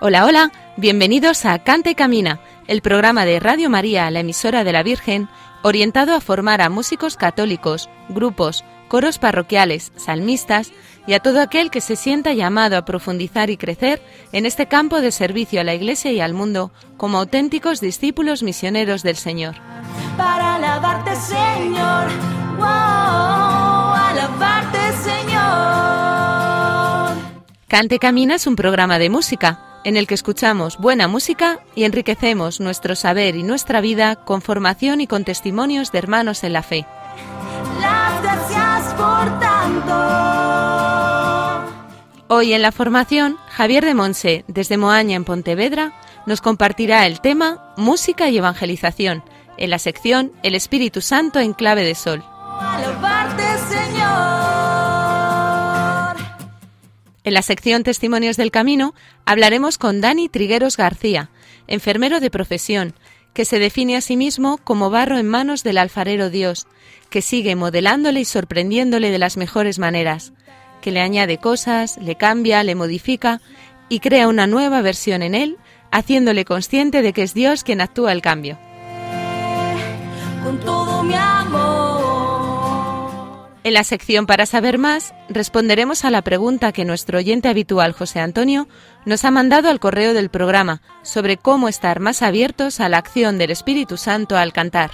Hola, hola, bienvenidos a Cante Camina, el programa de Radio María, la emisora de la Virgen, orientado a formar a músicos católicos, grupos, coros parroquiales, salmistas y a todo aquel que se sienta llamado a profundizar y crecer en este campo de servicio a la Iglesia y al mundo como auténticos discípulos misioneros del Señor. Para alabarte, Señor, wow, alabarte, Señor. Cante Camina es un programa de música en el que escuchamos buena música y enriquecemos nuestro saber y nuestra vida con formación y con testimonios de hermanos en la fe. Las gracias por tanto. Hoy en la formación, Javier de Monse, desde Moaña en Pontevedra, nos compartirá el tema Música y Evangelización, en la sección El Espíritu Santo en clave de sol. En la sección Testimonios del Camino hablaremos con Dani Trigueros García, enfermero de profesión, que se define a sí mismo como barro en manos del alfarero Dios, que sigue modelándole y sorprendiéndole de las mejores maneras, que le añade cosas, le cambia, le modifica y crea una nueva versión en él, haciéndole consciente de que es Dios quien actúa el cambio. Con todo mi amor. En la sección Para saber más, responderemos a la pregunta que nuestro oyente habitual José Antonio nos ha mandado al correo del programa sobre cómo estar más abiertos a la acción del Espíritu Santo al cantar.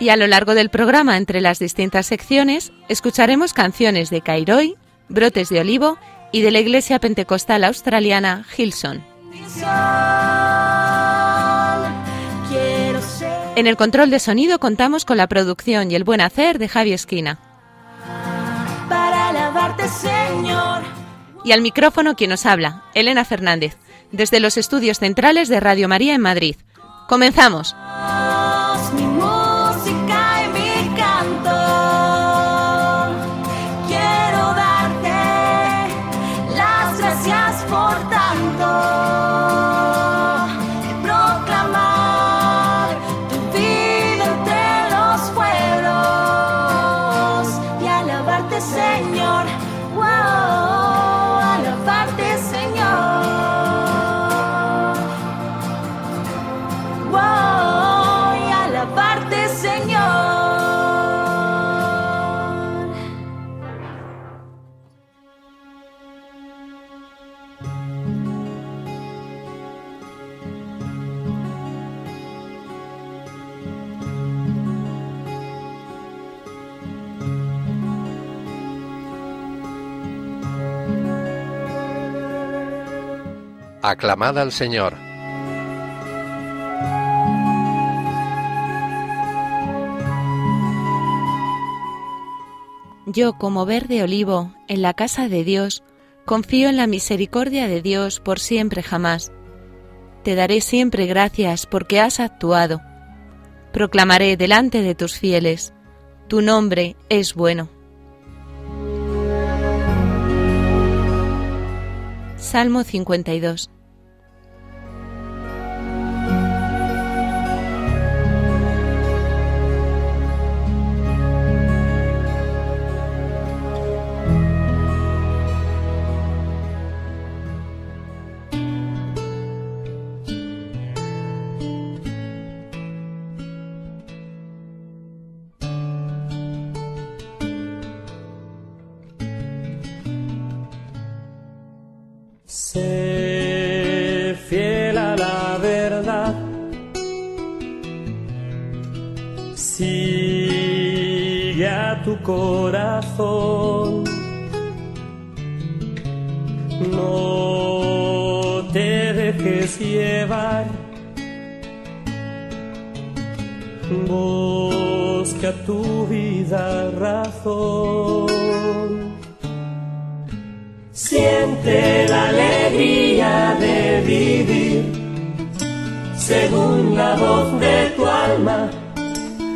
Y a lo largo del programa, entre las distintas secciones, escucharemos canciones de Cairoi, Brotes de Olivo y de la Iglesia Pentecostal Australiana Hillsong. En el control de sonido contamos con la producción y el buen hacer de Javi Esquina. para alabarte, Señor. Y al micrófono quien nos habla, Elena Fernández, desde los estudios centrales de Radio María en Madrid. Comenzamos. Aclamad al Señor. Yo, como verde olivo, en la casa de Dios, confío en la misericordia de Dios por siempre jamás. Te daré siempre gracias porque has actuado. Proclamaré delante de tus fieles, tu nombre es bueno. Salmo 52 Sé fiel a la verdad. Sigue a tu corazón. No te dejes llevar. Busca tu vida razón. Siente la alegría de vivir según la voz de tu alma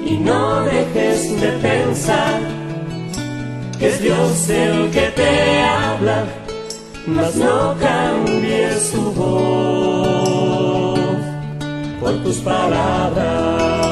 y no dejes de pensar que es Dios el que te habla, mas no cambies su voz por tus palabras.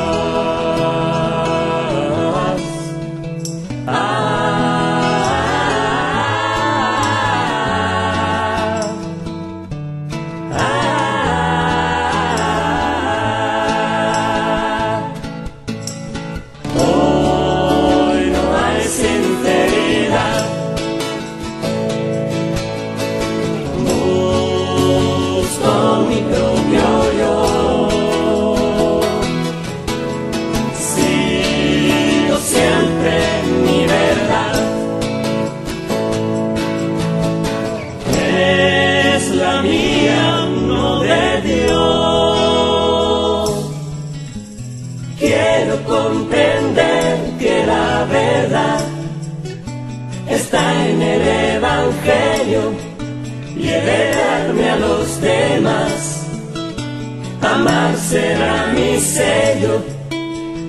Y heredarme a los demás. Amar será mi sello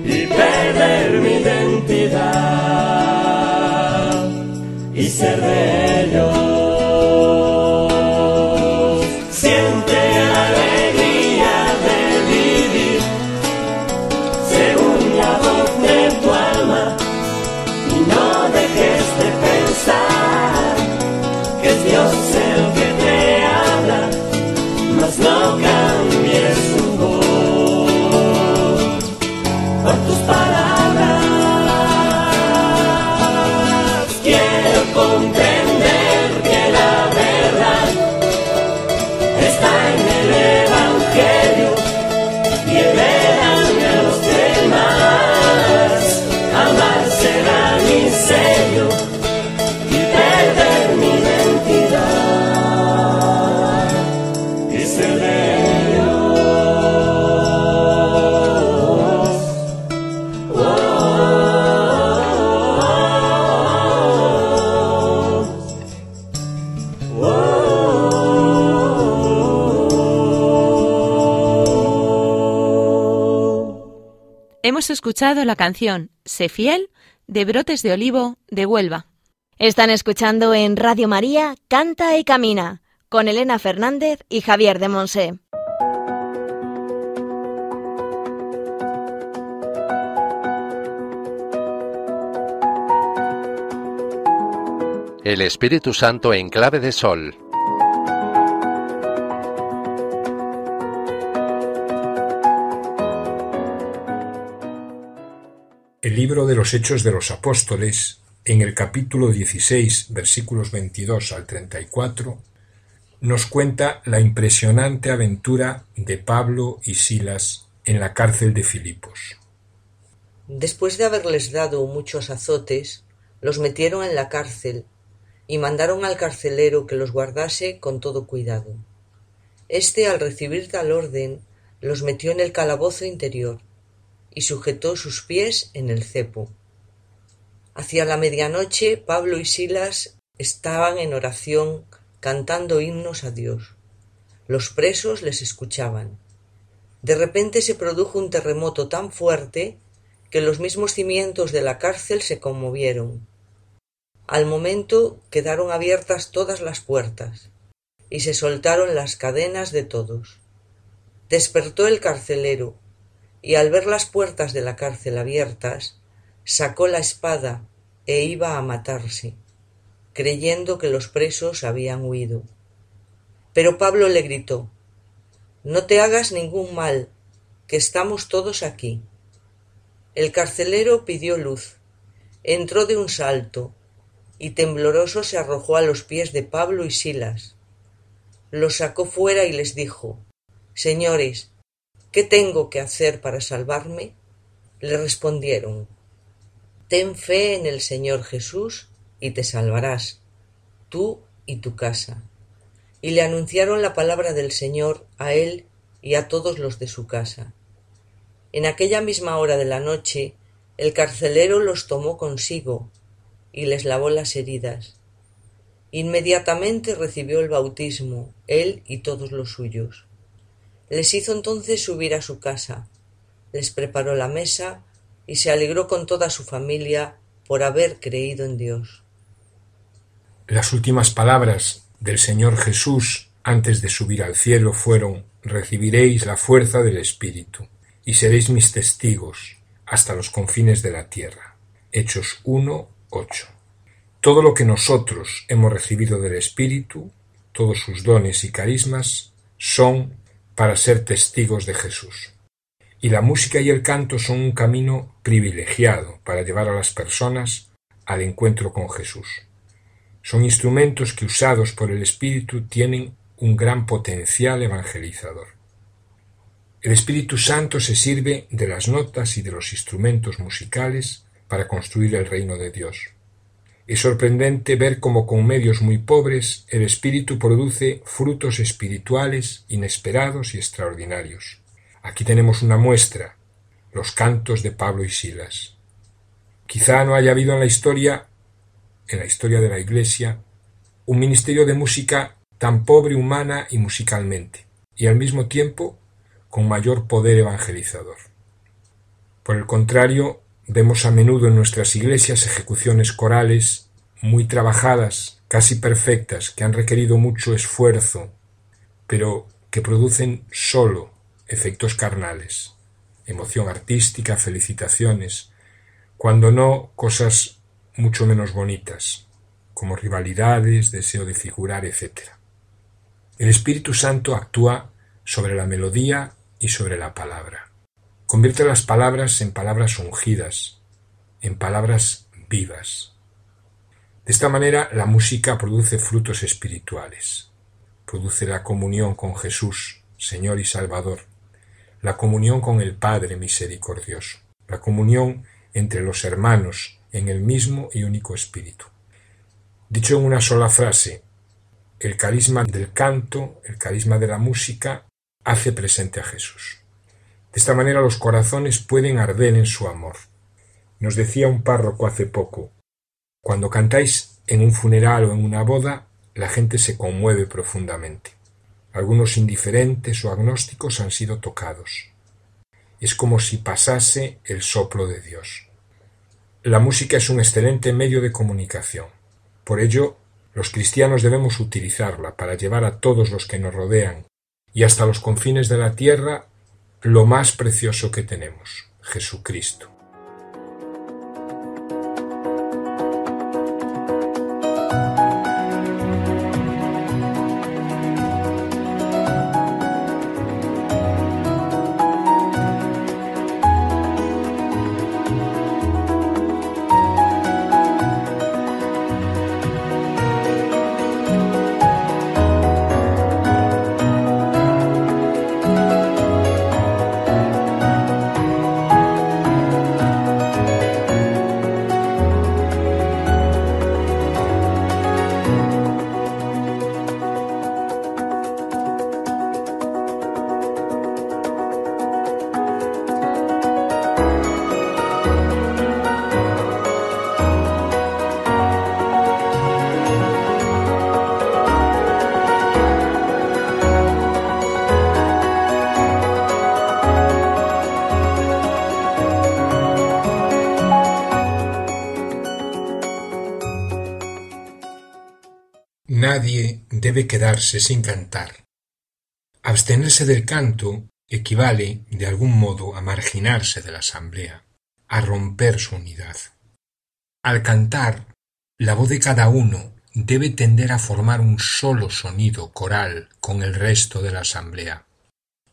y perder mi identidad y ser de ellos. Hemos escuchado la canción Sé fiel de Brotes de Olivo de Huelva. Están escuchando en Radio María Canta y Camina con Elena Fernández y Javier de Monse. El Espíritu Santo en clave de sol. El libro de los Hechos de los Apóstoles, en el capítulo 16, versículos 22 al 34, nos cuenta la impresionante aventura de Pablo y Silas en la cárcel de Filipos. Después de haberles dado muchos azotes, los metieron en la cárcel y mandaron al carcelero que los guardase con todo cuidado. Este, al recibir tal orden, los metió en el calabozo interior y sujetó sus pies en el cepo. Hacia la medianoche Pablo y Silas estaban en oración cantando himnos a Dios. Los presos les escuchaban. De repente se produjo un terremoto tan fuerte que los mismos cimientos de la cárcel se conmovieron. Al momento quedaron abiertas todas las puertas y se soltaron las cadenas de todos. Despertó el carcelero y al ver las puertas de la cárcel abiertas, sacó la espada e iba a matarse, creyendo que los presos habían huido. Pero Pablo le gritó No te hagas ningún mal, que estamos todos aquí. El carcelero pidió luz, entró de un salto, y tembloroso se arrojó a los pies de Pablo y Silas. Los sacó fuera y les dijo Señores, ¿Qué tengo que hacer para salvarme? Le respondieron, Ten fe en el Señor Jesús y te salvarás, tú y tu casa. Y le anunciaron la palabra del Señor a él y a todos los de su casa. En aquella misma hora de la noche El carcelero los tomó consigo y les lavó las heridas. Inmediatamente recibió el bautismo, él y todos los suyos. Les hizo entonces subir a su casa, les preparó la mesa y se alegró con toda su familia por haber creído en Dios. Las últimas palabras del Señor Jesús antes de subir al cielo fueron recibiréis la fuerza del Espíritu y seréis mis testigos hasta los confines de la tierra. Hechos 1, 8. Todo lo que nosotros hemos recibido del Espíritu, todos sus dones y carismas, son para ser testigos de Jesús. Y la música y el canto son un camino privilegiado para llevar a las personas al encuentro con Jesús. Son instrumentos que usados por el Espíritu tienen un gran potencial evangelizador. El Espíritu Santo se sirve de las notas y de los instrumentos musicales para construir el reino de Dios. Es sorprendente ver cómo con medios muy pobres el Espíritu produce frutos espirituales inesperados y extraordinarios. Aquí tenemos una muestra, los cantos de Pablo y Silas. Quizá no haya habido en la historia, en la historia de la Iglesia, un ministerio de música tan pobre humana y musicalmente, y al mismo tiempo con mayor poder evangelizador. Por el contrario, vemos a menudo en nuestras iglesias ejecuciones corales muy trabajadas, casi perfectas, que han requerido mucho esfuerzo, pero que producen solo efectos carnales, emoción artística, felicitaciones, cuando no cosas mucho menos bonitas, como rivalidades, deseo de figurar, etc. El Espíritu Santo actúa sobre la melodía y sobre la palabra. Convierte las palabras en palabras ungidas, en palabras vivas. De esta manera la música produce frutos espirituales. Produce la comunión con Jesús, Señor y Salvador, la comunión con el Padre misericordioso, la comunión entre los hermanos en el mismo y único Espíritu. Dicho en una sola frase, el carisma del canto, el carisma de la música, hace presente a Jesús. De esta manera los corazones pueden arder en su amor. Nos decía un párroco hace poco, cuando cantáis en un funeral o en una boda, la gente se conmueve profundamente. Algunos indiferentes o agnósticos han sido tocados. Es como si pasase el soplo de Dios. La música es un excelente medio de comunicación. Por ello, los cristianos debemos utilizarla para llevar a todos los que nos rodean y hasta los confines de la tierra lo más precioso que tenemos, Jesucristo. Debe quedarse sin cantar. Abstenerse del canto equivale, de algún modo, a marginarse de la asamblea, a romper su unidad. Al cantar, la voz de cada uno debe tender a formar un solo sonido coral con el resto de la asamblea.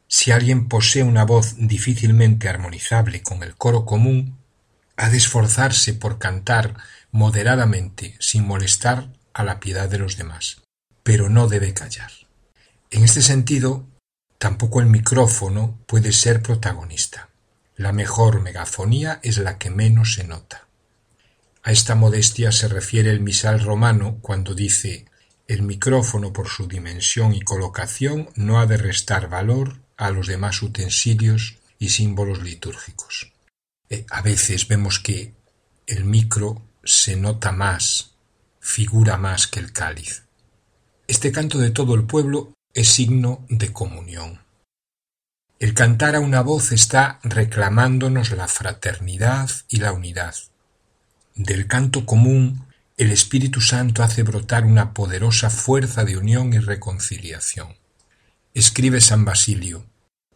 Si alguien posee una voz difícilmente armonizable con el coro común, ha de esforzarse por cantar moderadamente sin molestar a la piedad de los demás, pero no debe callar. En este sentido, tampoco el micrófono puede ser protagonista. La mejor megafonía es la que menos se nota. A esta modestia se refiere el misal romano cuando dice el micrófono por su dimensión y colocación no ha de restar valor a los demás utensilios y símbolos litúrgicos. Eh, a veces vemos que el micro se nota más, figura más que el cáliz. Este canto de todo el pueblo es signo de comunión. El cantar a una voz está reclamándonos la fraternidad y la unidad. Del canto común, el Espíritu Santo hace brotar una poderosa fuerza de unión y reconciliación. Escribe San Basilio,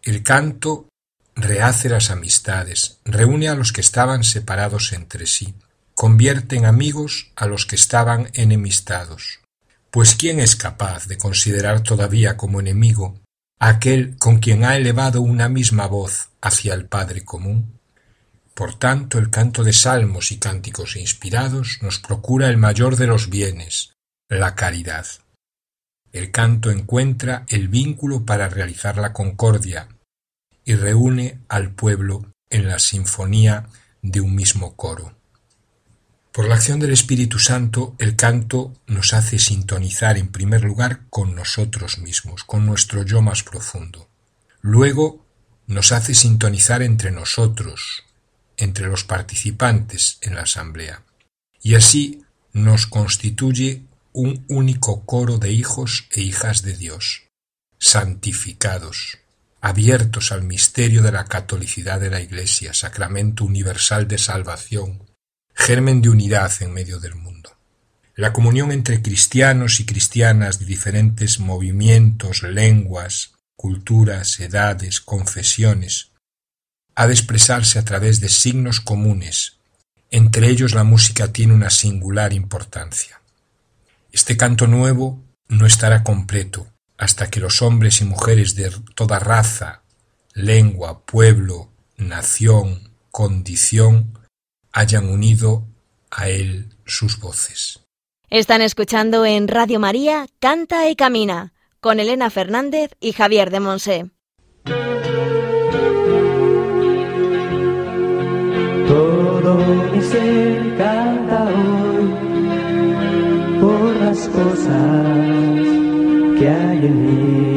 el canto rehace las amistades, reúne a los que estaban separados entre sí, convierte en amigos a los que estaban enemistados. Pues ¿quién es capaz de considerar todavía como enemigo aquel con quien ha elevado una misma voz hacia el Padre común? Por tanto, el canto de salmos y cánticos inspirados nos procura el mayor de los bienes, la caridad. El canto encuentra el vínculo para realizar la concordia, y reúne al pueblo en la sinfonía de un mismo coro. Por la acción del Espíritu Santo, el canto nos hace sintonizar en primer lugar con nosotros mismos, con nuestro yo más profundo. Luego nos hace sintonizar entre nosotros, entre los participantes en la asamblea. Y así nos constituye un único coro de hijos e hijas de Dios, santificados, abiertos al misterio de la catolicidad de la Iglesia, sacramento universal de salvación, germen de unidad en medio del mundo. La comunión entre cristianos y cristianas de diferentes movimientos, lenguas, culturas, edades, confesiones, ha de expresarse a través de signos comunes. Entre ellos la música tiene una singular importancia. Este canto nuevo no estará completo hasta que los hombres y mujeres de toda raza, lengua, pueblo, nación, condición, hayan unido a él sus voces. Están escuchando en Radio María Canta y Camina con Elena Fernández y Javier de Monse. Todo mi ser canta hoy por las cosas que hay en mí.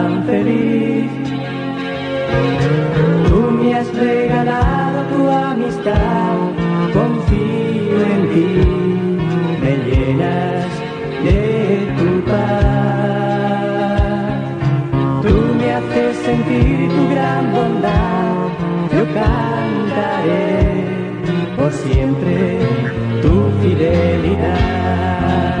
Tan feliz. Tú me has regalado tu amistad, confío en ti, me llenas de tu paz. Tú me haces sentir tu gran bondad yo cantaré por siempre tu fidelidad.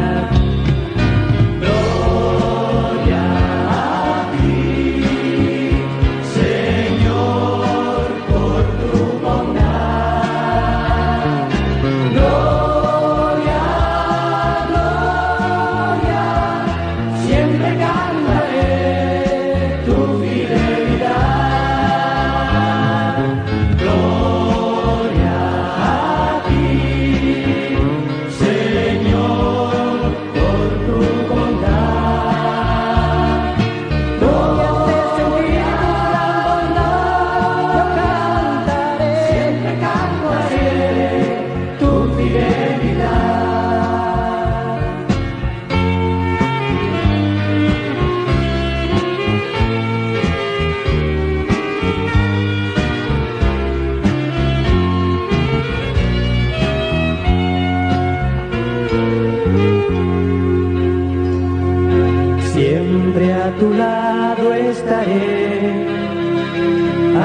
A tu lado estaré,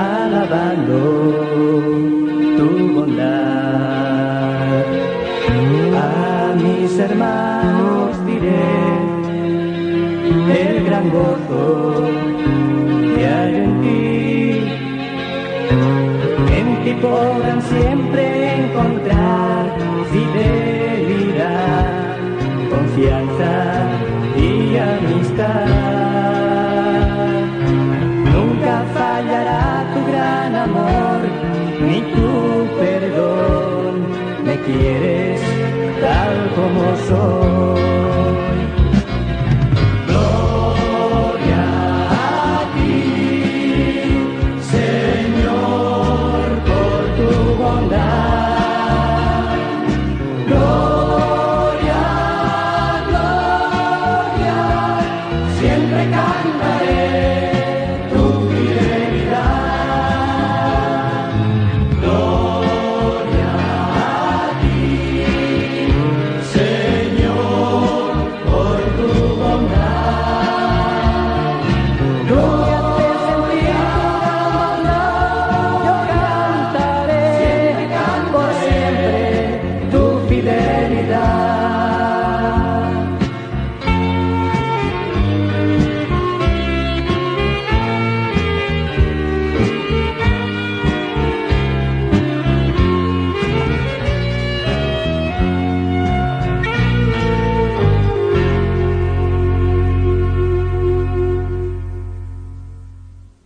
alabando tu bondad. A mis hermanos diré el gran gozo que hay en ti. En ti podrán siempre quieres tal como soy.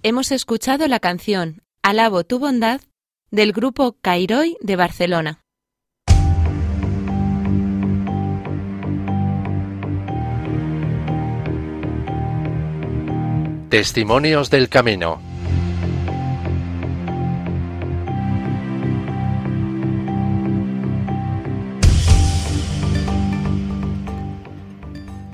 Hemos escuchado la canción Alabo tu bondad del grupo Cairoi de Barcelona. Testimonios del Camino.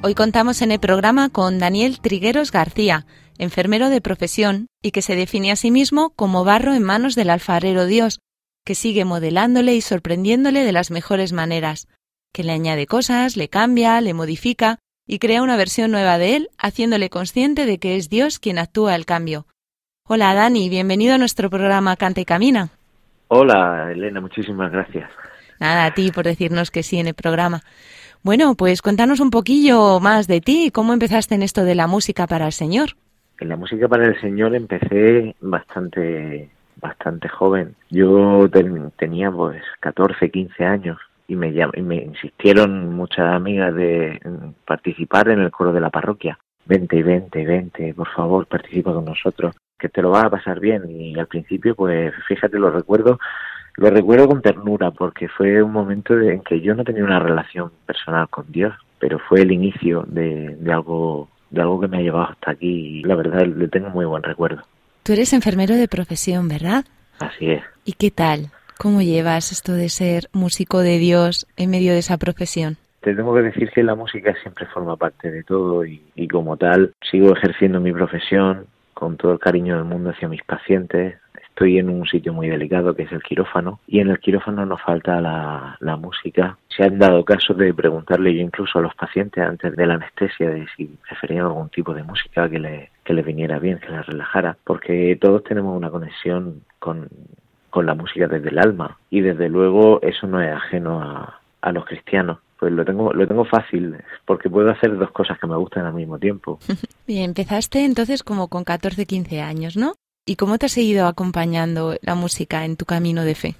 Hoy contamos en el programa con Daniel Trigueros García, enfermero de profesión y que se define a sí mismo como barro en manos del alfarero Dios, que sigue modelándole y sorprendiéndole de las mejores maneras, que le añade cosas, le cambia, le modifica y crea una versión nueva de él, haciéndole consciente de que es Dios quien actúa el cambio. Hola Dani, bienvenido a nuestro programa Canta y Camina. Hola Elena, muchísimas gracias. Nada, a ti por decirnos que sí en el programa. Bueno, pues cuéntanos un poquillo más de ti, cómo empezaste en esto de la música para el Señor. En la música para el Señor empecé bastante bastante joven. Yo tenía pues 14, 15 años y me, y me insistieron muchas amigas de participar en el coro de la parroquia. Vente, vente, vente, por favor, participa con nosotros, que te lo vas a pasar bien. Y al principio, pues fíjate, lo recuerdo, lo recuerdo con ternura, porque fue un momento en que yo no tenía una relación personal con Dios, pero fue el inicio de, de algo de algo que me ha llevado hasta aquí y la verdad le tengo muy buen recuerdo. Tú eres enfermero de profesión, ¿verdad? Así es. ¿Y qué tal? ¿Cómo llevas esto de ser músico de Dios en medio de esa profesión? Te tengo que decir que la música siempre forma parte de todo y, y como tal sigo ejerciendo mi profesión con todo el cariño del mundo hacia mis pacientes. Estoy en un sitio muy delicado que es el quirófano y en el quirófano nos falta la, música. Se han dado casos de preguntarle yo incluso a los pacientes antes de la anestesia de si preferían algún tipo de música que le, que les viniera bien, que les relajara, porque todos tenemos una conexión con, con la música desde el alma y desde luego eso no es ajeno a, a los cristianos pues lo tengo lo tengo fácil porque puedo hacer dos cosas que me gustan al mismo tiempo. Bien, empezaste entonces como con 14, 15 años, ¿no? ¿Y cómo te ha seguido acompañando la música en tu camino de fe?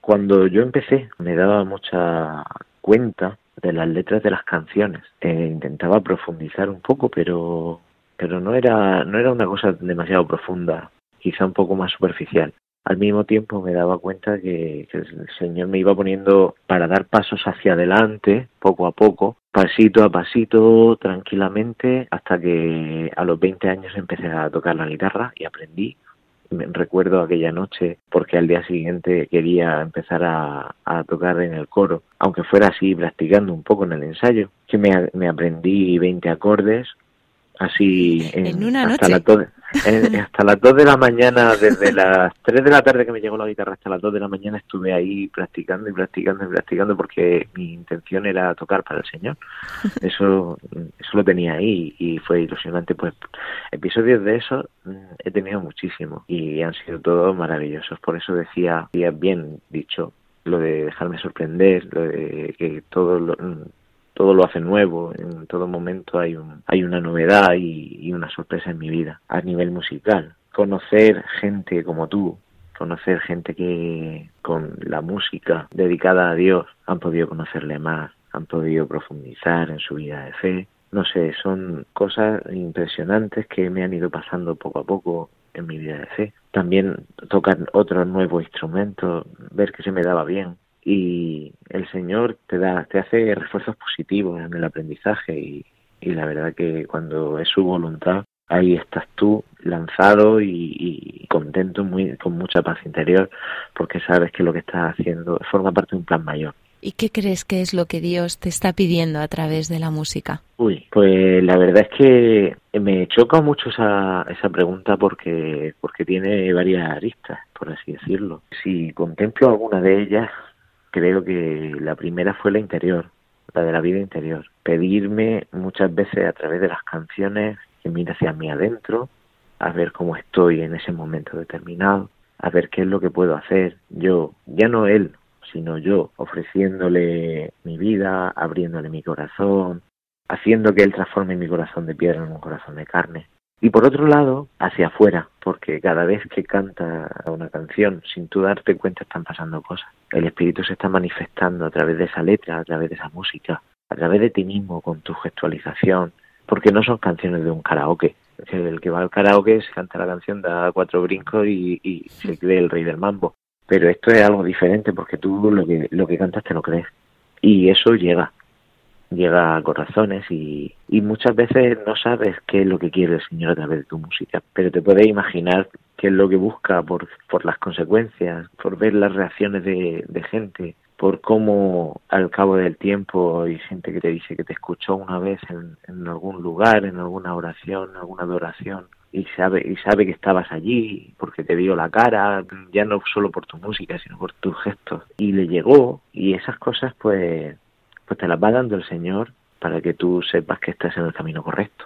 Cuando yo empecé me daba mucha cuenta de las letras de las canciones. Eh, intentaba profundizar un poco, pero pero no era no era una cosa demasiado profunda, quizá un poco más superficial al mismo tiempo me daba cuenta que, que, el Señor me iba poniendo para dar pasos hacia adelante, poco a poco, pasito a pasito, tranquilamente, hasta que a los 20 años empecé a tocar la guitarra y aprendí. Me recuerdo aquella noche porque al día siguiente quería empezar a, a tocar en el coro, aunque fuera así practicando un poco en el ensayo, que me, me aprendí 20 acordes, así en, en una hasta, noche. La en, hasta las 2 de la mañana, desde las 3 de la tarde que me llegó la guitarra hasta las 2 de la mañana estuve ahí practicando y practicando y practicando porque mi intención era tocar para el Señor. Eso eso lo tenía ahí y fue ilusionante. Pues episodios de eso he tenido muchísimo y han sido todos maravillosos. Por eso decía, bien dicho, lo de dejarme sorprender, lo de que todo lo, todo lo hace nuevo, en todo momento hay, un, hay una novedad y, y, una sorpresa en mi vida a nivel musical. Conocer gente como tú, conocer gente que con la música dedicada a Dios han podido conocerle más, han podido profundizar en su vida de fe. No sé, son cosas impresionantes que me han ido pasando poco a poco en mi vida de fe. También tocar otros nuevos instrumentos, ver que se me daba bien, y el Señor te da, te hace refuerzos positivos en el aprendizaje y, y la verdad que cuando es su voluntad ahí estás tú lanzado y, y, contento, muy, con mucha paz interior, porque sabes que lo que estás haciendo forma parte de un plan mayor. ¿Y qué crees que es lo que Dios te está pidiendo a través de la música? Uy, pues la verdad es que me choca mucho esa, esa pregunta porque, porque tiene varias aristas, por así decirlo. Si contemplo alguna de ellas, creo que la primera fue la interior, la de la vida interior. Pedirme muchas veces a través de las canciones que mire hacia mí adentro, a ver cómo estoy en ese momento determinado, a ver qué es lo que puedo hacer yo, ya no él, sino yo, ofreciéndole mi vida, abriéndole mi corazón, haciendo que él transforme mi corazón de piedra en un corazón de carne. Y por otro lado, hacia afuera, porque cada vez que canta una canción, sin tú darte cuenta, están pasando cosas. El espíritu se está manifestando a través de esa letra, a través de esa música, a través de ti mismo, con tu gestualización, porque no son canciones de un karaoke, El que va al karaoke se canta la canción, da cuatro brincos y, se cree el rey del mambo. Pero esto es algo diferente porque tú lo que, lo que cantas te lo crees. Y eso llega, llega a corazones y, y muchas veces no sabes qué es lo que quiere el Señor a través de tu música, pero te puedes imaginar qué es lo que busca por, por las consecuencias, por ver las reacciones de, de gente, por cómo al cabo del tiempo hay gente que te dice que te escuchó una vez en, en algún lugar, en alguna oración, en alguna adoración, y sabe y sabe que estabas allí porque te vio la cara ya no solo por tu música sino por tus gestos. Y le llegó y esas cosas pues pues te las va dando el Señor para que tú sepas que estás en el camino correcto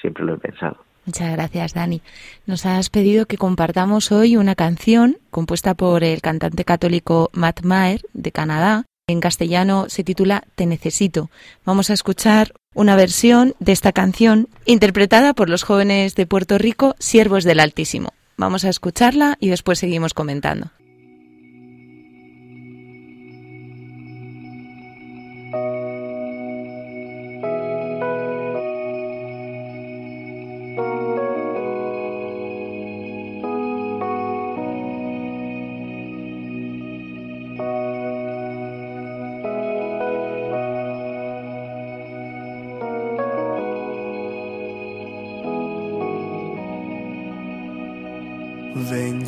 siempre lo he pensado Muchas gracias, Dani. Nos has pedido que compartamos hoy una canción compuesta por el cantante católico Matt Maher de Canadá. En castellano se titula Te necesito. Vamos a escuchar una versión de esta canción interpretada por los jóvenes de Puerto Rico, Siervos del Altísimo. Vamos a escucharla y después seguimos comentando.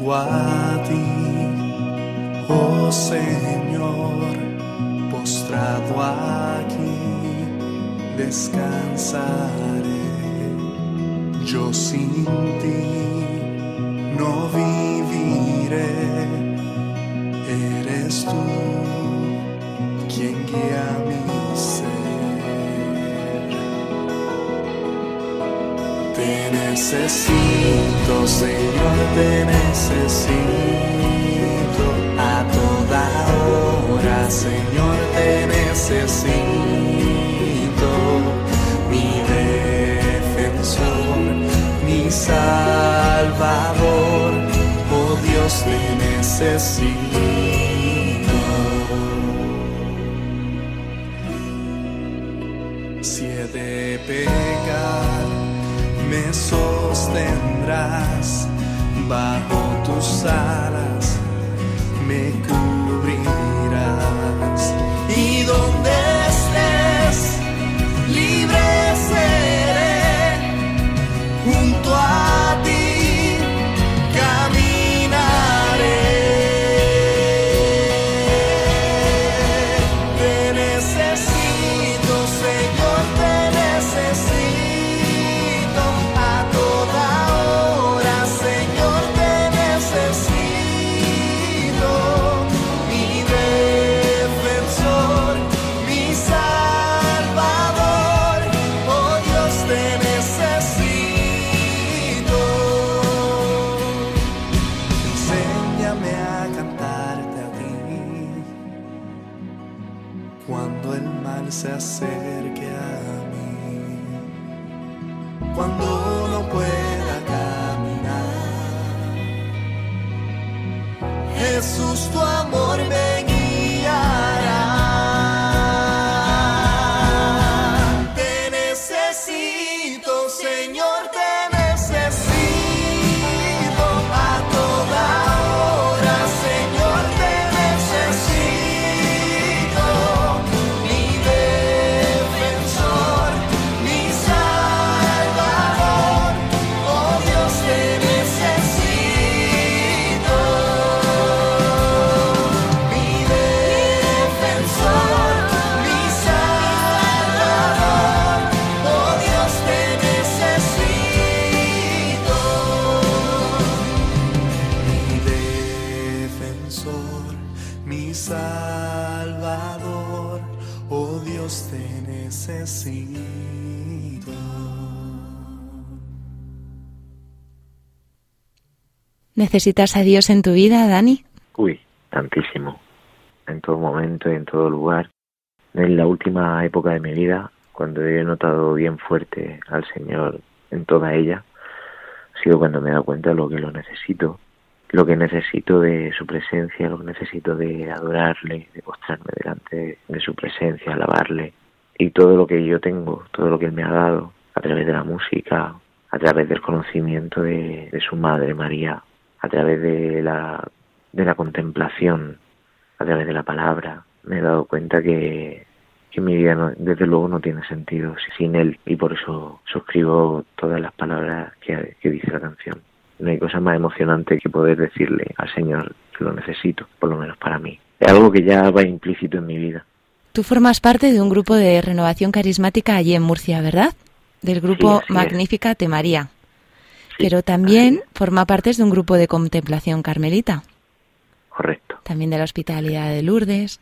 Vengo oh Señor, postrado aquí, descansaré. Yo sin ti no viviré, eres tú quien guía mi ser. Te necesito, Señor, te necesito a toda hora, Señor, te necesito, mi defensor, mi salvador, oh Dios, te necesito. Si he de pecar, me sostendrás bajo tus alas, mi salvador, oh Dios, te necesito. ¿Necesitas a Dios en tu vida, Dani? Uy, tantísimo. En todo momento y en todo lugar. En la última época de mi vida, cuando he notado bien fuerte al Señor en toda ella, ha sido cuando me he dado cuenta de lo que lo necesito. Lo que necesito de su presencia, lo que necesito de adorarle, de postrarme delante de su presencia, alabarle. Y todo lo que yo tengo, todo lo que Él me ha dado, a través de la música, a través del conocimiento de, su madre María, a través de la, de la contemplación, a través de la palabra, me he dado cuenta que, que mi vida no- desde luego no tiene sentido sin él y por eso suscribo todas las palabras que, que dice la canción. No hay cosa más emocionante que poder decirle al Señor que lo necesito, por lo menos para mí. Es algo que ya va implícito en mi vida. Tú formas parte de un grupo de renovación carismática allí en Murcia, ¿verdad? Del grupo. Magnífica Te María. Pero también forma parte de un grupo de contemplación carmelita, Correcto. también de la Hospitalidad de Lourdes.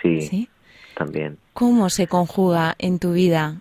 Sí, ¿sí? también. ¿Cómo se conjuga en tu vida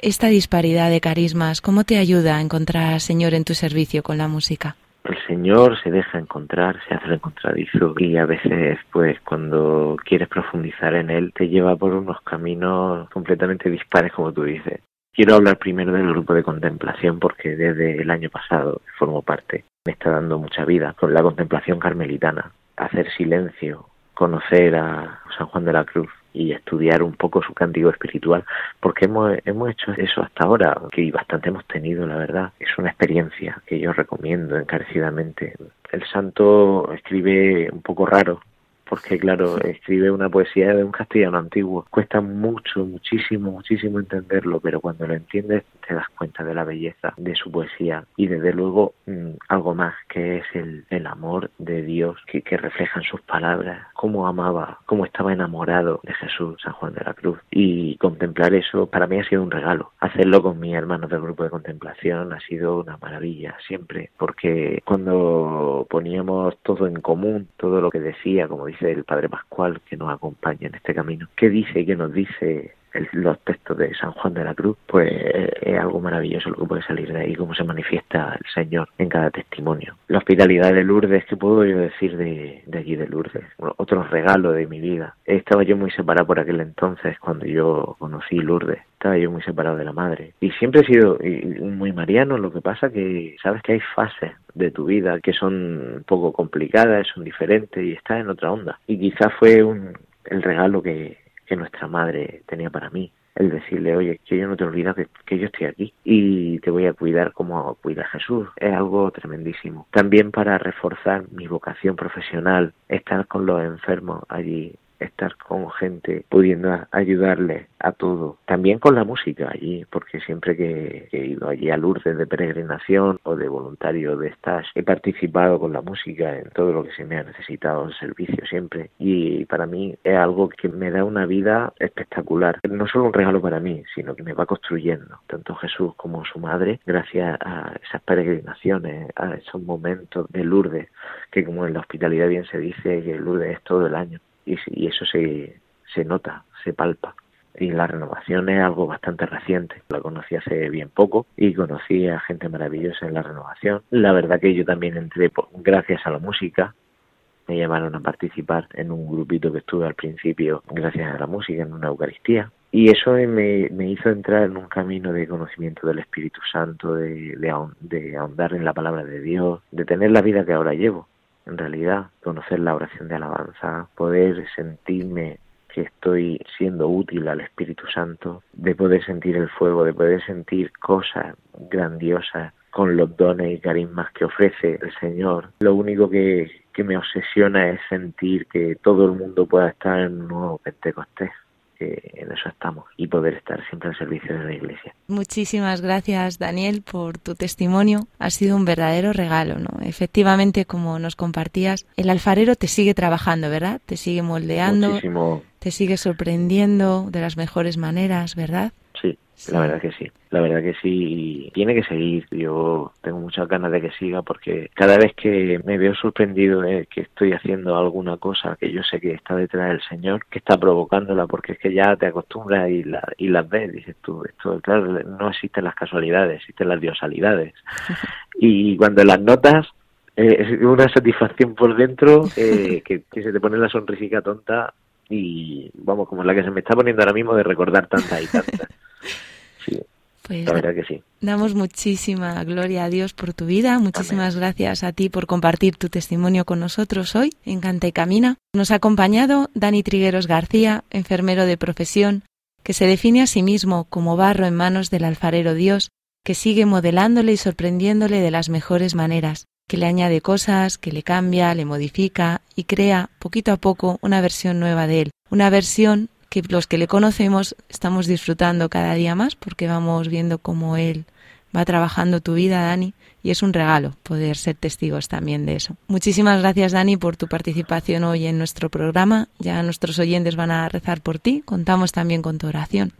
esta disparidad de carismas? ¿Cómo te ayuda a encontrar al Señor en tu servicio con la música? El Señor se deja encontrar, se hace encontradizo y a veces, pues, cuando quieres profundizar en Él, te lleva por unos caminos completamente dispares, como tú dices. Quiero hablar primero del grupo de contemplación porque desde el año pasado formo parte. Me está dando mucha vida con la contemplación carmelitana. Hacer silencio, conocer a San Juan de la Cruz y estudiar un poco su cántico espiritual, porque hemos, hemos hecho eso hasta ahora, que bastante hemos tenido, la verdad. Es una experiencia que yo recomiendo encarecidamente. El santo escribe un poco raro, porque claro, escribe una poesía de un castellano antiguo. Cuesta mucho, muchísimo, muchísimo entenderlo, pero cuando lo entiendes te das cuenta de la belleza de su poesía y desde luego mm, algo más que es el, el amor de Dios que, que refleja en sus palabras, cómo amaba, cómo estaba enamorado de Jesús, San Juan de la Cruz. Y contemplar eso para mí ha sido un regalo. Hacerlo con mis hermanos del grupo de contemplación ha sido una maravilla siempre, porque cuando poníamos todo en común, todo lo que decía, como dice el Padre Pascual que nos acompaña en este camino, qué dice y qué nos dice el- los textos de San Juan de la Cruz, pues eh, es algo maravilloso lo que puede salir de ahí, cómo se manifiesta el Señor en cada testimonio. La hospitalidad de Lourdes, ¿qué puedo yo decir de, de allí de Lourdes? Otro regalo de mi vida. Estaba yo muy separado por aquel entonces cuando yo conocí Lourdes. Estaba yo muy separado de la madre. Y siempre he sido muy mariano, lo que pasa que sabes que hay fases de tu vida que son un poco complicadas, son diferentes y estás en otra onda. Y quizás fue un, el regalo que, que nuestra madre tenía para mí. El decirle, oye, que yo no te olvido que, que yo estoy aquí y te voy a cuidar como cuida Jesús. Es algo tremendísimo. También para reforzar mi vocación profesional, estar con los enfermos allí, estar con gente pudiendo a- ayudarles a todo. También con la música allí, porque siempre que, que he ido allí a Lourdes de peregrinación o de voluntario de stage, he participado con la música en todo lo que se me ha necesitado en servicio siempre. Y para mí es algo que me da una vida espectacular. No solo un regalo para mí, sino que me va construyendo, tanto Jesús como su madre, gracias a esas peregrinaciones, a esos momentos de Lourdes, que como en la hospitalidad bien se dice, que Lourdes es todo el año y, y eso se, se nota, se palpa. Y la renovación es algo bastante reciente. La conocí hace bien poco y conocí a gente maravillosa en la renovación. La verdad que yo también entré por- gracias a la música. Me llamaron a participar en un grupito que estuve al principio gracias a la música en una Eucaristía. Y eso me, me hizo entrar en un camino de conocimiento del Espíritu Santo, de, de, de ahondar en la palabra de Dios, de tener la vida que ahora llevo en realidad, conocer la oración de alabanza, poder sentirme que estoy siendo útil al Espíritu Santo, de poder sentir el fuego, de poder sentir cosas grandiosas con los dones y carismas que ofrece el Señor. Lo único que, que me obsesiona es sentir que todo el mundo pueda estar en un nuevo Pentecostés que en eso estamos y poder estar siempre al servicio de la Iglesia. Muchísimas gracias, Daniel, por tu testimonio. Ha sido un verdadero regalo, ¿no? Efectivamente, como nos compartías, el alfarero te sigue trabajando, ¿verdad? Te sigue moldeando, Muchísimo, te sigue sorprendiendo de las mejores maneras, ¿verdad? Sí, la verdad que sí, la verdad que sí, y tiene que seguir. Yo tengo muchas ganas de que siga porque cada vez que me veo sorprendido de que estoy haciendo alguna cosa que yo sé que está detrás del Señor, que está provocándola, porque es que ya te acostumbras y, la, y las ves, dices tú, esto, claro, no existen las casualidades, existen las diosalidades. y cuando las notas, eh, es una satisfacción por dentro eh, que, que se te pone la sonrisica tonta y vamos, como la que se me está poniendo ahora mismo de recordar tantas y tantas. Sí, Pues la verdad que sí. damos muchísima gloria a Dios por tu vida. Muchísimas gracias a ti por compartir tu testimonio con nosotros hoy en Canta y Camina. Nos ha acompañado Dani Trigueros García, enfermero de profesión, que se define a sí mismo como barro en manos del alfarero Dios, que sigue modelándole y sorprendiéndole de las mejores maneras, que le añade cosas, que le cambia, le modifica y crea poquito a poco una versión nueva de él, una versión que los que le conocemos estamos disfrutando cada día más porque vamos viendo cómo él va trabajando tu vida, Dani, y es un regalo poder ser testigos también de eso. Muchísimas gracias, Dani, por tu participación hoy en nuestro programa. Ya nuestros oyentes van a rezar por ti. Contamos también con tu oración.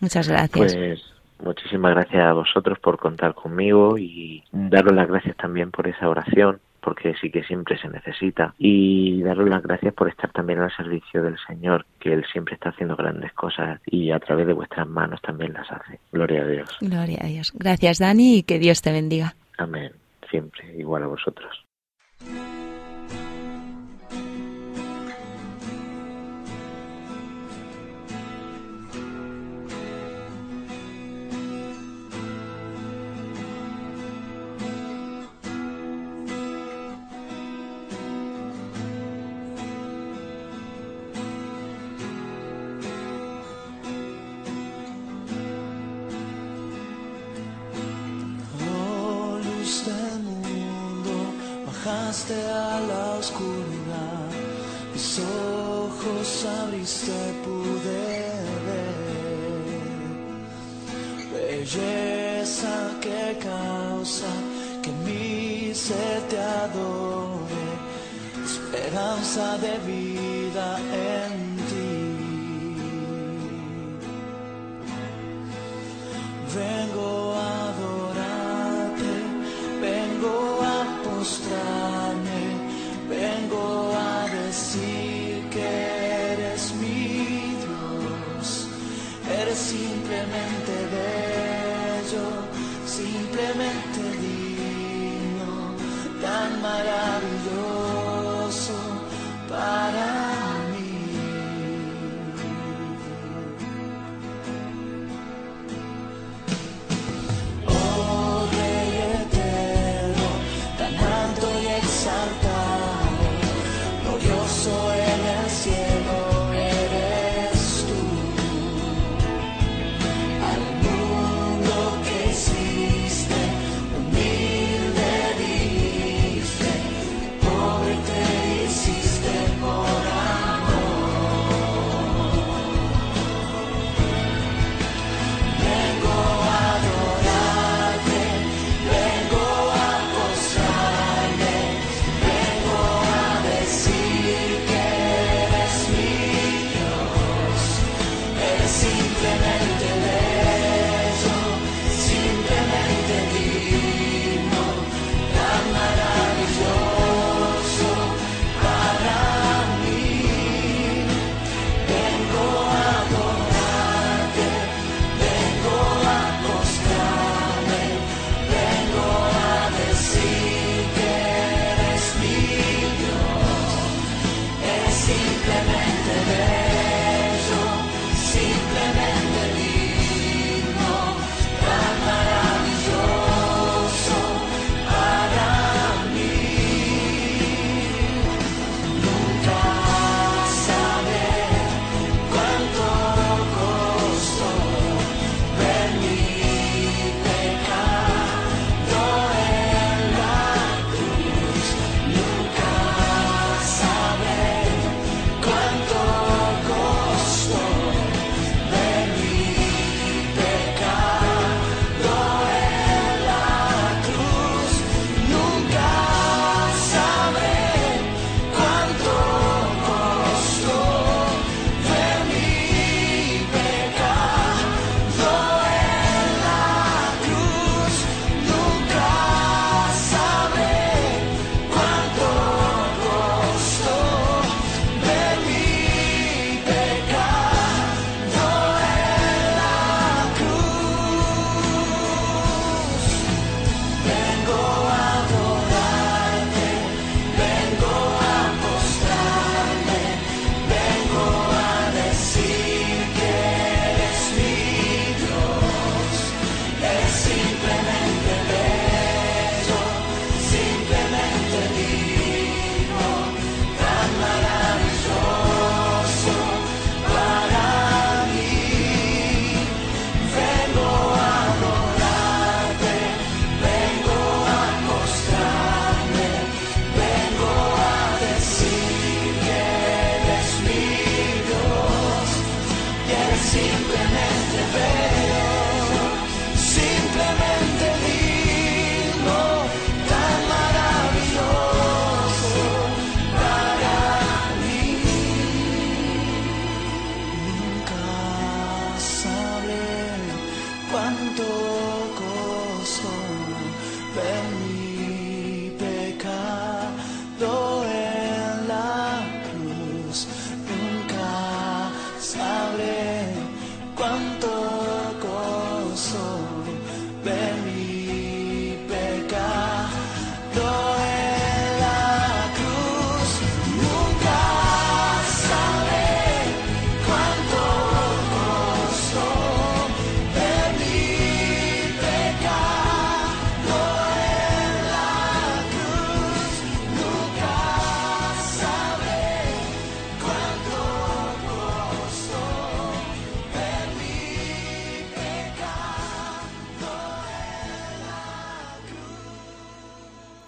Muchas gracias. Pues muchísimas gracias a vosotros por contar conmigo y daros las gracias también por esa oración porque sí que siempre se necesita y daros las gracias por estar también al servicio del Señor, que Él siempre está haciendo grandes cosas y a través de vuestras manos también las hace. Gloria a Dios. Gloria a Dios. Gracias, Dani, y que Dios te bendiga. Amén. Siempre, igual a vosotros. Esperanza de vida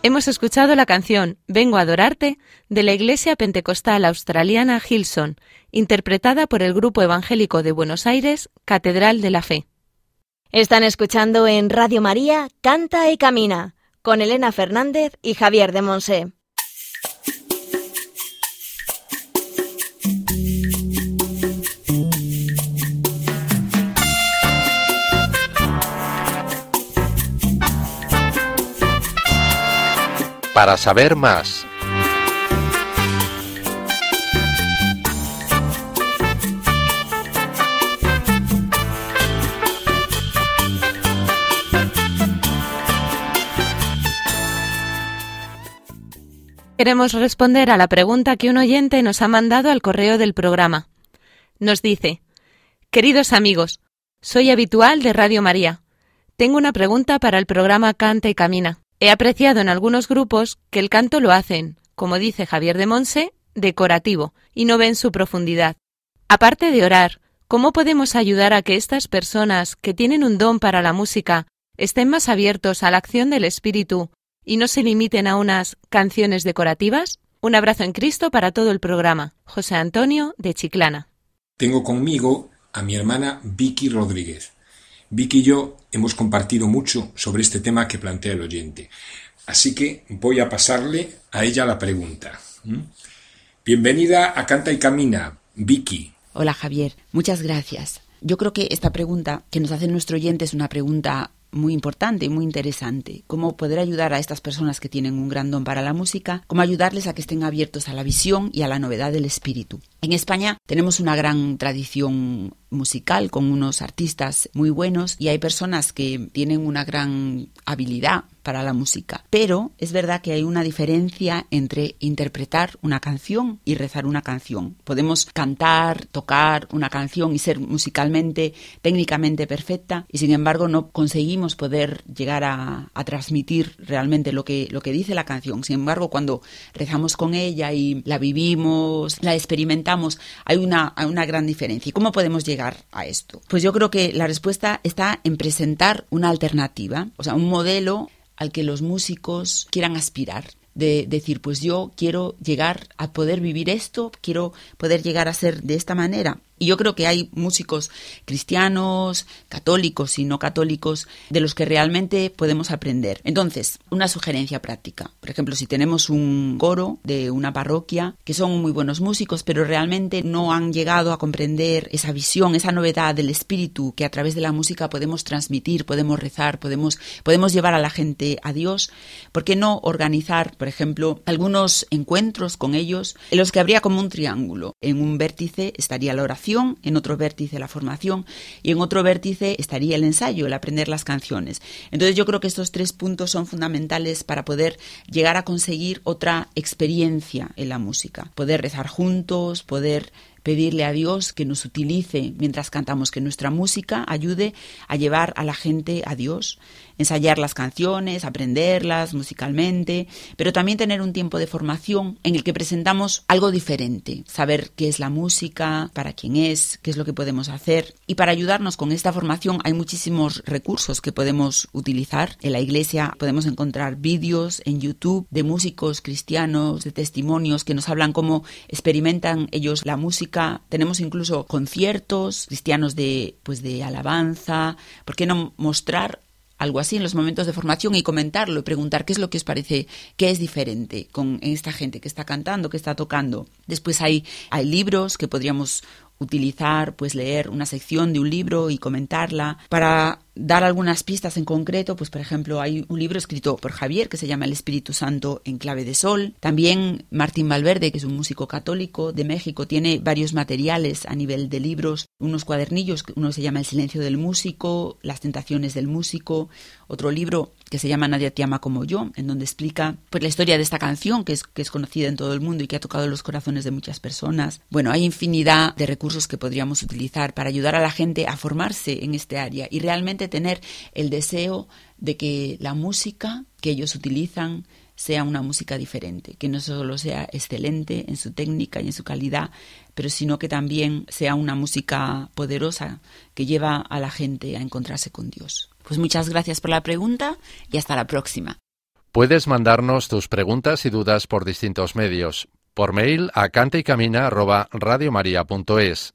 Hemos escuchado la canción Vengo a adorarte de la Iglesia Pentecostal Australiana Hilson, interpretada por el Grupo Evangélico de Buenos Aires, Catedral de la Fe. Están escuchando en Radio María Canta y Camina con Elena Fernández y Javier de Monse. Para saber más Queremos responder a la pregunta que un oyente nos ha mandado al correo del programa. Nos dice, Queridos amigos, soy habitual de Radio María. Tengo una pregunta para el programa Canta y Camina. He apreciado en algunos grupos que el canto lo hacen, como dice Javier de Monse, decorativo y no ven su profundidad. Aparte de orar, ¿cómo podemos ayudar a que estas personas que tienen un don para la música estén más abiertos a la acción del Espíritu y no se limiten a unas canciones decorativas? Un abrazo en Cristo para todo el programa. José Antonio de Chiclana. Tengo conmigo a mi hermana Vicky Rodríguez. Vicky y yo hemos compartido mucho sobre este tema que plantea el oyente. Así que voy a pasarle a ella la pregunta. ¿Mm? Bienvenida a Canta y Camina, Vicky. Hola Javier, muchas gracias. Yo creo que esta pregunta que nos hace nuestro oyente es una pregunta muy importante y muy interesante. Cómo poder ayudar a estas personas que tienen un gran don para la música, cómo ayudarles a que estén abiertos a la visión y a la novedad del espíritu. En España tenemos una gran tradición musical con unos artistas muy buenos y hay personas que tienen una gran habilidad para la música. Pero es verdad que hay una diferencia entre interpretar una canción y rezar una canción. Podemos cantar, tocar una canción y ser musicalmente, técnicamente perfecta y sin embargo no conseguimos poder llegar a, transmitir realmente lo que, lo que dice la canción. Sin embargo, cuando rezamos con ella y la vivimos, la experimentamos, hay una, hay una gran diferencia. ¿Y cómo podemos llegar a esto? Pues yo creo que la respuesta está en presentar una alternativa, o sea, un modelo al que los músicos quieran aspirar de decir, pues yo quiero llegar a poder vivir esto, quiero poder llegar a ser de esta manera. Y yo creo que hay músicos cristianos, católicos y no católicos de los que realmente podemos aprender. Entonces, una sugerencia práctica. Por ejemplo, si tenemos un coro de una parroquia que son muy buenos músicos, pero realmente no han llegado a comprender esa visión, esa novedad del espíritu que a través de la música podemos transmitir, podemos rezar, podemos, podemos llevar a la gente a Dios, ¿por qué no organizar, por ejemplo, algunos encuentros con ellos en los que habría como un triángulo? En un vértice estaría la oración, en otro vértice la formación y en otro vértice estaría el ensayo, el aprender las canciones. Entonces yo creo que estos tres puntos son fundamentales para poder llegar a conseguir otra experiencia en la música, poder rezar juntos, poder pedirle a Dios que nos utilice mientras cantamos, que nuestra música ayude a llevar a la gente a Dios ensayar las canciones, aprenderlas musicalmente, pero también tener un tiempo de formación en el que presentamos algo diferente, saber qué es la música, para quién es, qué es lo que podemos hacer. Y para ayudarnos con esta formación hay muchísimos recursos que podemos utilizar. En la iglesia podemos encontrar vídeos en YouTube de músicos cristianos, de testimonios que nos hablan cómo experimentan ellos la música. Tenemos incluso conciertos cristianos de pues de alabanza. ¿Por qué no mostrar algo así en los momentos de formación y comentarlo y preguntar qué es lo que os parece, qué es diferente con esta gente que está cantando, que está tocando. Después hay, hay libros que podríamos utilizar, pues leer una sección de un libro y comentarla. Para dar algunas pistas en concreto, pues por ejemplo hay un libro escrito por Javier que se llama El Espíritu Santo en clave de sol. También Martín Valverde, que es un músico católico de México, tiene varios materiales a nivel de libros, unos cuadernillos, uno se llama El silencio del músico, Las tentaciones del músico, otro libro que se llama Nadie te ama como yo, en donde explica pues la historia de esta canción que es, que es conocida en todo el mundo y que ha tocado los corazones de muchas personas. Bueno, hay infinidad de recursos que podríamos utilizar para ayudar a la gente a formarse en este área y realmente tener el deseo de que la música que ellos utilizan sea una música diferente, que no solo sea excelente en su técnica y en su calidad, pero sino que también sea una música poderosa que lleva a la gente a encontrarse con Dios. Pues muchas gracias por la pregunta y hasta la próxima. Puedes mandarnos tus preguntas y dudas por distintos medios. Por mail a cantaycamina@radiomaria.es,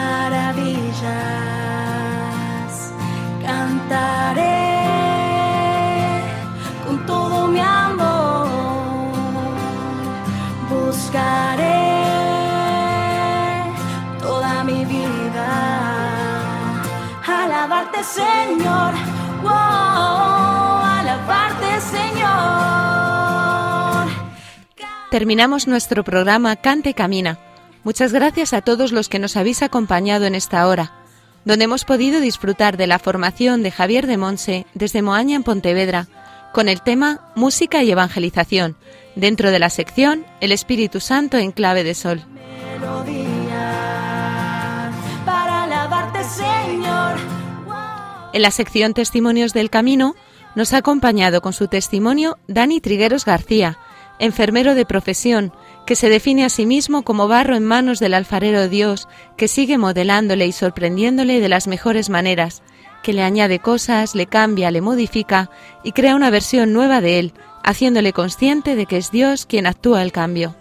maravillas, cantaré con todo mi amor, buscaré toda mi vida, alabarte Señor, wow, alabarte Señor. Terminamos nuestro programa Cante Camina. Muchas gracias a todos los que nos habéis acompañado en esta hora, donde hemos podido disfrutar de la formación de Javier de Monse desde Moaña en Pontevedra, con el tema Música y Evangelización, dentro de la sección El Espíritu Santo en clave de sol. melodía para alabarte, Señor. En la sección Testimonios del Camino nos ha acompañado con su testimonio Dani Trigueros García, enfermero de profesión, que se define a sí mismo como barro en manos del alfarero Dios, que sigue modelándole y sorprendiéndole de las mejores maneras, que le añade cosas, le cambia, le modifica y crea una versión nueva de él, haciéndole consciente de que es Dios quien actúa el cambio.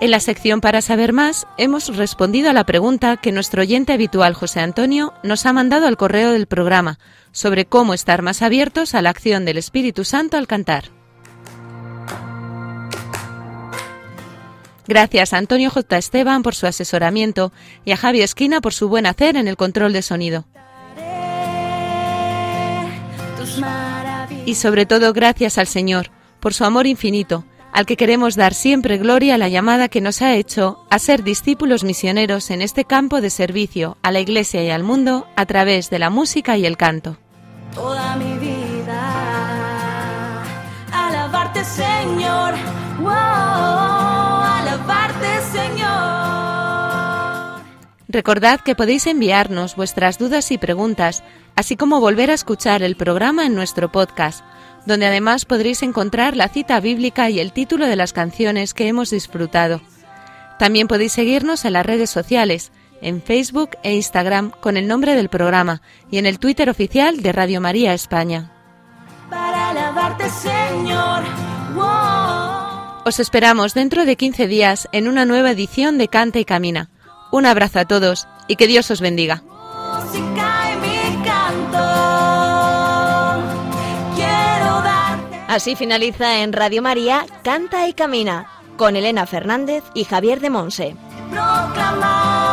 En la sección para saber más hemos respondido a la pregunta que nuestro oyente habitual José Antonio nos ha mandado al correo del programa sobre cómo estar más abiertos a la acción del Espíritu Santo al cantar. Gracias a Antonio J. Esteban por su asesoramiento y a Javi Esquina por su buen hacer en el control de sonido. Y sobre todo gracias al Señor por su amor infinito, al que queremos dar siempre gloria a la llamada que nos ha hecho a ser discípulos misioneros en este campo de servicio a la Iglesia y al mundo a través de la música y el canto. Toda mi vida. Alabarte, Señor. Wow, alabarte, Señor. Recordad que podéis enviarnos vuestras dudas y preguntas, así como volver a escuchar el programa en nuestro podcast, donde además podréis encontrar la cita bíblica y el título de las canciones que hemos disfrutado. También podéis seguirnos en las redes sociales, en Facebook e Instagram con el nombre del programa y en el Twitter oficial de Radio María España. Para alabarte, Señor. Wow. Os esperamos dentro de 15 días en una nueva edición de Canta y Camina. Un abrazo a todos y que Dios os bendiga. Así finaliza en Radio María Canta y Camina con Elena Fernández y Javier de Monse. proclamar